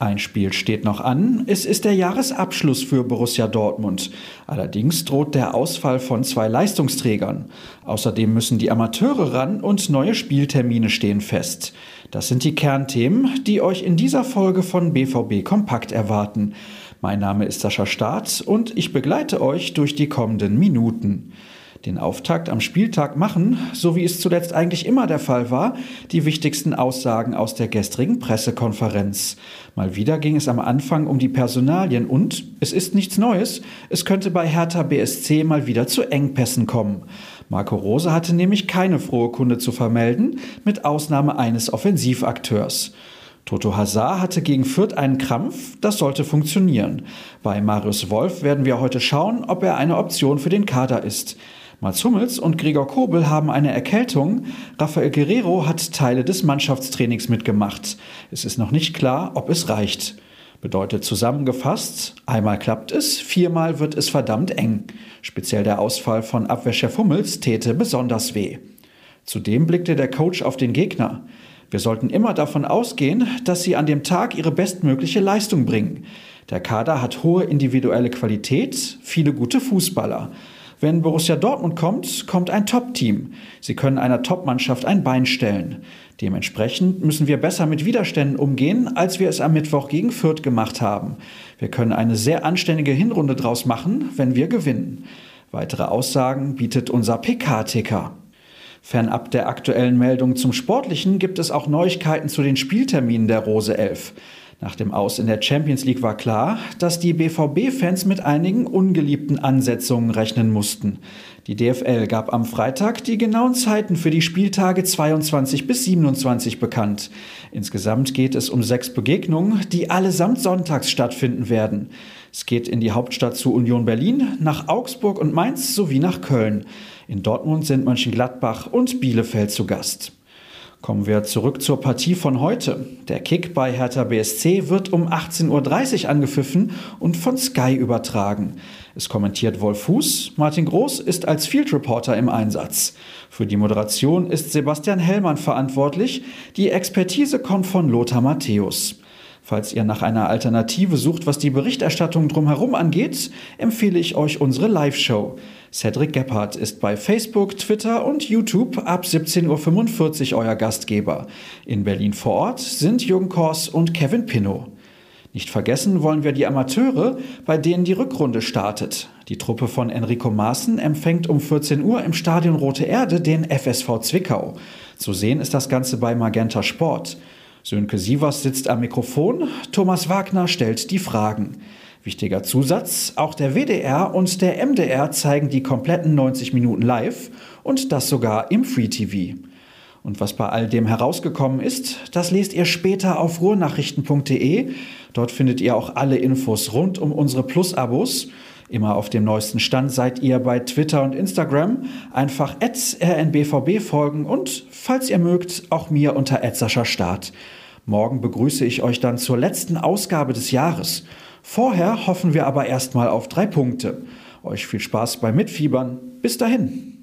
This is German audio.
Ein Spiel steht noch an, es ist der Jahresabschluss für Borussia Dortmund. Allerdings droht der Ausfall von zwei Leistungsträgern. Außerdem müssen die Amateure ran und neue Spieltermine stehen fest. Das sind die Kernthemen, die euch in dieser Folge von BVB Kompakt erwarten. Mein Name ist Sascha Staat und ich begleite euch durch die kommenden Minuten den Auftakt am Spieltag machen, so wie es zuletzt eigentlich immer der Fall war, die wichtigsten Aussagen aus der gestrigen Pressekonferenz. Mal wieder ging es am Anfang um die Personalien und es ist nichts Neues, es könnte bei Hertha BSC mal wieder zu Engpässen kommen. Marco Rose hatte nämlich keine frohe Kunde zu vermelden, mit Ausnahme eines Offensivakteurs. Toto Hazard hatte gegen Fürth einen Krampf, das sollte funktionieren. Bei Marius Wolf werden wir heute schauen, ob er eine Option für den Kader ist. Mats Hummels und Gregor Kobel haben eine Erkältung. Rafael Guerrero hat Teile des Mannschaftstrainings mitgemacht. Es ist noch nicht klar, ob es reicht. Bedeutet zusammengefasst, einmal klappt es, viermal wird es verdammt eng. Speziell der Ausfall von Abwehrchef Hummels täte besonders weh. Zudem blickte der Coach auf den Gegner. Wir sollten immer davon ausgehen, dass sie an dem Tag ihre bestmögliche Leistung bringen. Der Kader hat hohe individuelle Qualität, viele gute Fußballer. Wenn Borussia Dortmund kommt, kommt ein Top-Team. Sie können einer Top-Mannschaft ein Bein stellen. Dementsprechend müssen wir besser mit Widerständen umgehen, als wir es am Mittwoch gegen Fürth gemacht haben. Wir können eine sehr anständige Hinrunde draus machen, wenn wir gewinnen. Weitere Aussagen bietet unser PK-Ticker. Fernab der aktuellen Meldung zum Sportlichen gibt es auch Neuigkeiten zu den Spielterminen der Rose 11. Nach dem Aus in der Champions League war klar, dass die BVB-Fans mit einigen ungeliebten Ansetzungen rechnen mussten. Die DFL gab am Freitag die genauen Zeiten für die Spieltage 22 bis 27 bekannt. Insgesamt geht es um sechs Begegnungen, die allesamt sonntags stattfinden werden. Es geht in die Hauptstadt zu Union Berlin, nach Augsburg und Mainz sowie nach Köln. In Dortmund sind Mönchengladbach und Bielefeld zu Gast. Kommen wir zurück zur Partie von heute. Der Kick bei Hertha BSC wird um 18.30 Uhr angepfiffen und von Sky übertragen. Es kommentiert Wolf Fuß. Martin Groß ist als Field Reporter im Einsatz. Für die Moderation ist Sebastian Hellmann verantwortlich. Die Expertise kommt von Lothar Matthäus. Falls ihr nach einer Alternative sucht, was die Berichterstattung drumherum angeht, empfehle ich euch unsere Live-Show. Cedric Gebhardt ist bei Facebook, Twitter und YouTube ab 17.45 Uhr euer Gastgeber. In Berlin vor Ort sind Jürgen Kors und Kevin Pinnow. Nicht vergessen wollen wir die Amateure, bei denen die Rückrunde startet. Die Truppe von Enrico Maaßen empfängt um 14 Uhr im Stadion Rote Erde den FSV Zwickau. Zu sehen ist das Ganze bei Magenta Sport. Sönke Sievers sitzt am Mikrofon, Thomas Wagner stellt die Fragen. Wichtiger Zusatz, auch der WDR und der MDR zeigen die kompletten 90 Minuten live und das sogar im Free TV. Und was bei all dem herausgekommen ist, das lest ihr später auf ruhrnachrichten.de. Dort findet ihr auch alle Infos rund um unsere Plus-Abos. Immer auf dem neuesten Stand seid ihr bei Twitter und Instagram. Einfach rnbvb folgen und, falls ihr mögt, auch mir unter Start. Morgen begrüße ich euch dann zur letzten Ausgabe des Jahres. Vorher hoffen wir aber erstmal auf drei Punkte. Euch viel Spaß beim Mitfiebern. Bis dahin.